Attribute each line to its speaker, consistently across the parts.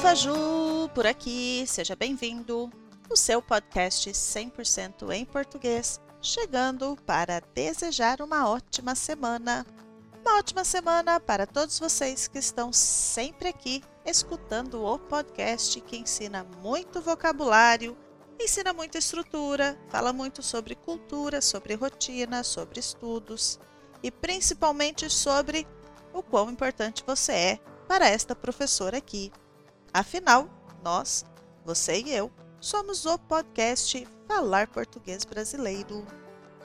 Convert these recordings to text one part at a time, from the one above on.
Speaker 1: Faju, por aqui, seja bem-vindo. O seu podcast 100% em português, chegando para desejar uma ótima semana. Uma ótima semana para todos vocês que estão sempre aqui escutando o podcast que ensina muito vocabulário, ensina muita estrutura, fala muito sobre cultura, sobre rotina, sobre estudos e principalmente sobre o quão importante você é para esta professora aqui. Afinal, nós, você e eu, somos o podcast Falar Português Brasileiro.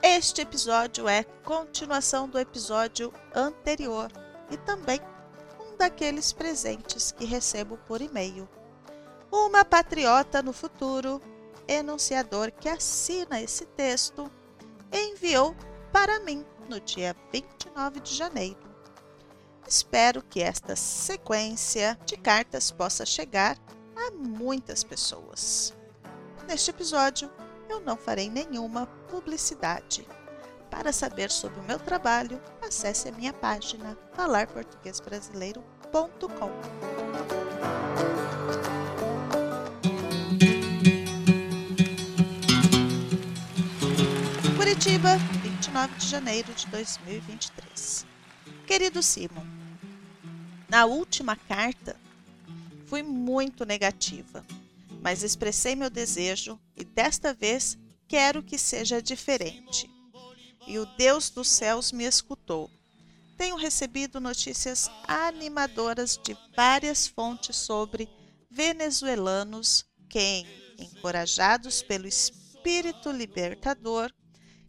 Speaker 1: Este episódio é continuação do episódio anterior e também um daqueles presentes que recebo por e-mail. Uma patriota no futuro, enunciador que assina esse texto, enviou para mim no dia 29 de janeiro. Espero que esta sequência de cartas possa chegar a muitas pessoas. Neste episódio, eu não farei nenhuma publicidade. Para saber sobre o meu trabalho, acesse a minha página falarportuguesbrasileiro.com. Curitiba, 29 de janeiro de 2023. Querido Simon, na última carta fui muito negativa, mas expressei meu desejo e desta vez quero que seja diferente. E o Deus dos céus me escutou. Tenho recebido notícias animadoras de várias fontes sobre venezuelanos que, encorajados pelo Espírito Libertador,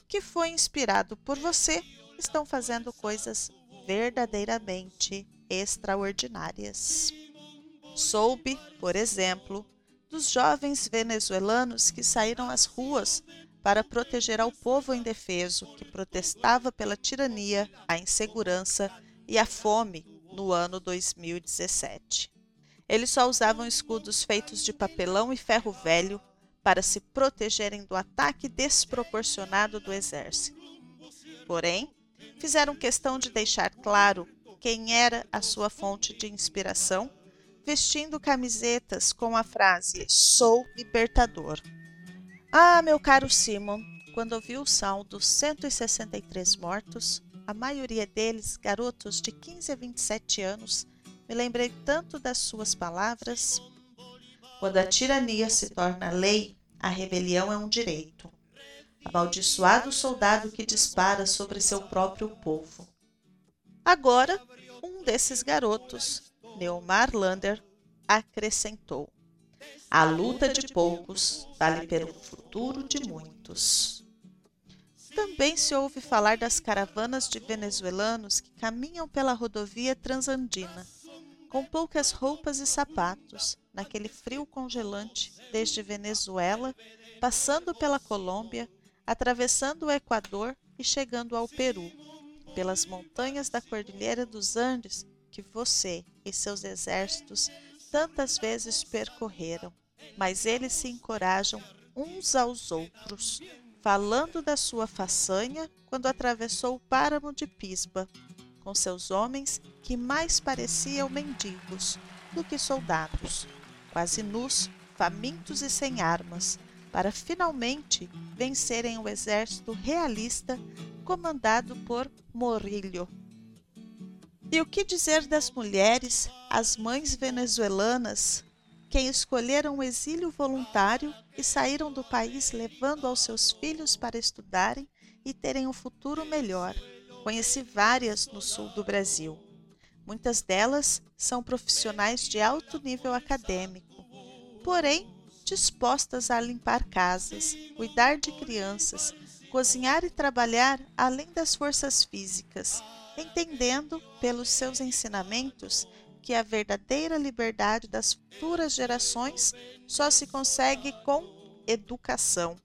Speaker 1: que foi inspirado por você, estão fazendo coisas verdadeiramente extraordinárias. Soube, por exemplo, dos jovens venezuelanos que saíram às ruas para proteger ao povo indefeso que protestava pela tirania, a insegurança e a fome no ano 2017. Eles só usavam escudos feitos de papelão e ferro velho para se protegerem do ataque desproporcionado do exército. Porém, fizeram questão de deixar claro quem era a sua fonte de inspiração, vestindo camisetas com a frase Sou libertador. Ah, meu caro Simon, quando ouvi o saldo 163 mortos, a maioria deles garotos de 15 a 27 anos, me lembrei tanto das suas palavras. Quando a tirania se torna lei, a rebelião é um direito amaldiçoado soldado que dispara sobre seu próprio povo. Agora, um desses garotos, Neomar Lander, acrescentou: A luta de poucos vale pelo futuro de muitos. Também se ouve falar das caravanas de venezuelanos que caminham pela rodovia transandina, com poucas roupas e sapatos, naquele frio congelante, desde Venezuela, passando pela Colômbia, atravessando o Equador e chegando ao Peru, pelas montanhas da Cordilheira dos Andes que você e seus exércitos tantas vezes percorreram. Mas eles se encorajam uns aos outros, falando da sua façanha quando atravessou o páramo de Pisba, com seus homens que mais pareciam mendigos do que soldados, quase nus, famintos e sem armas, para finalmente vencerem o exército realista comandado por Morillo. E o que dizer das mulheres, as mães venezuelanas, que escolheram o exílio voluntário e saíram do país levando aos seus filhos para estudarem e terem um futuro melhor? Conheci várias no sul do Brasil. Muitas delas são profissionais de alto nível acadêmico, porém dispostas a limpar casas, cuidar de crianças, cozinhar e trabalhar além das forças físicas, entendendo pelos seus ensinamentos que a verdadeira liberdade das futuras gerações só se consegue com educação.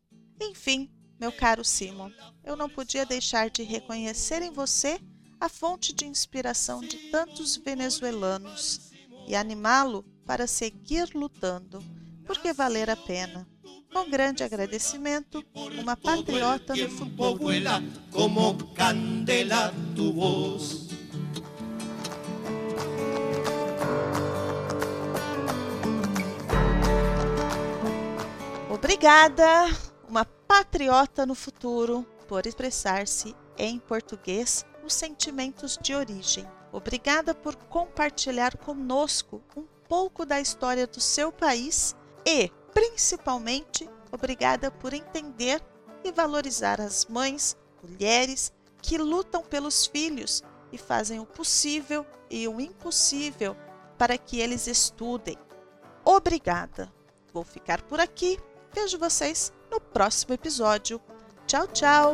Speaker 1: Enfim, meu caro Simon, eu não podia deixar de reconhecer em você a fonte de inspiração de tantos venezuelanos e animá-lo para seguir lutando porque valer a pena. Com grande agradecimento, uma patriota no futuro. Como candela tu voz. Obrigada, uma patriota no futuro, por expressar-se em português os sentimentos de origem. Obrigada por compartilhar conosco um pouco da história do seu país e, principalmente, obrigada por entender e valorizar as mães, mulheres que lutam pelos filhos e fazem o possível e o impossível para que eles estudem. Obrigada. Vou ficar por aqui. Vejo vocês no próximo episódio. Tchau, tchau.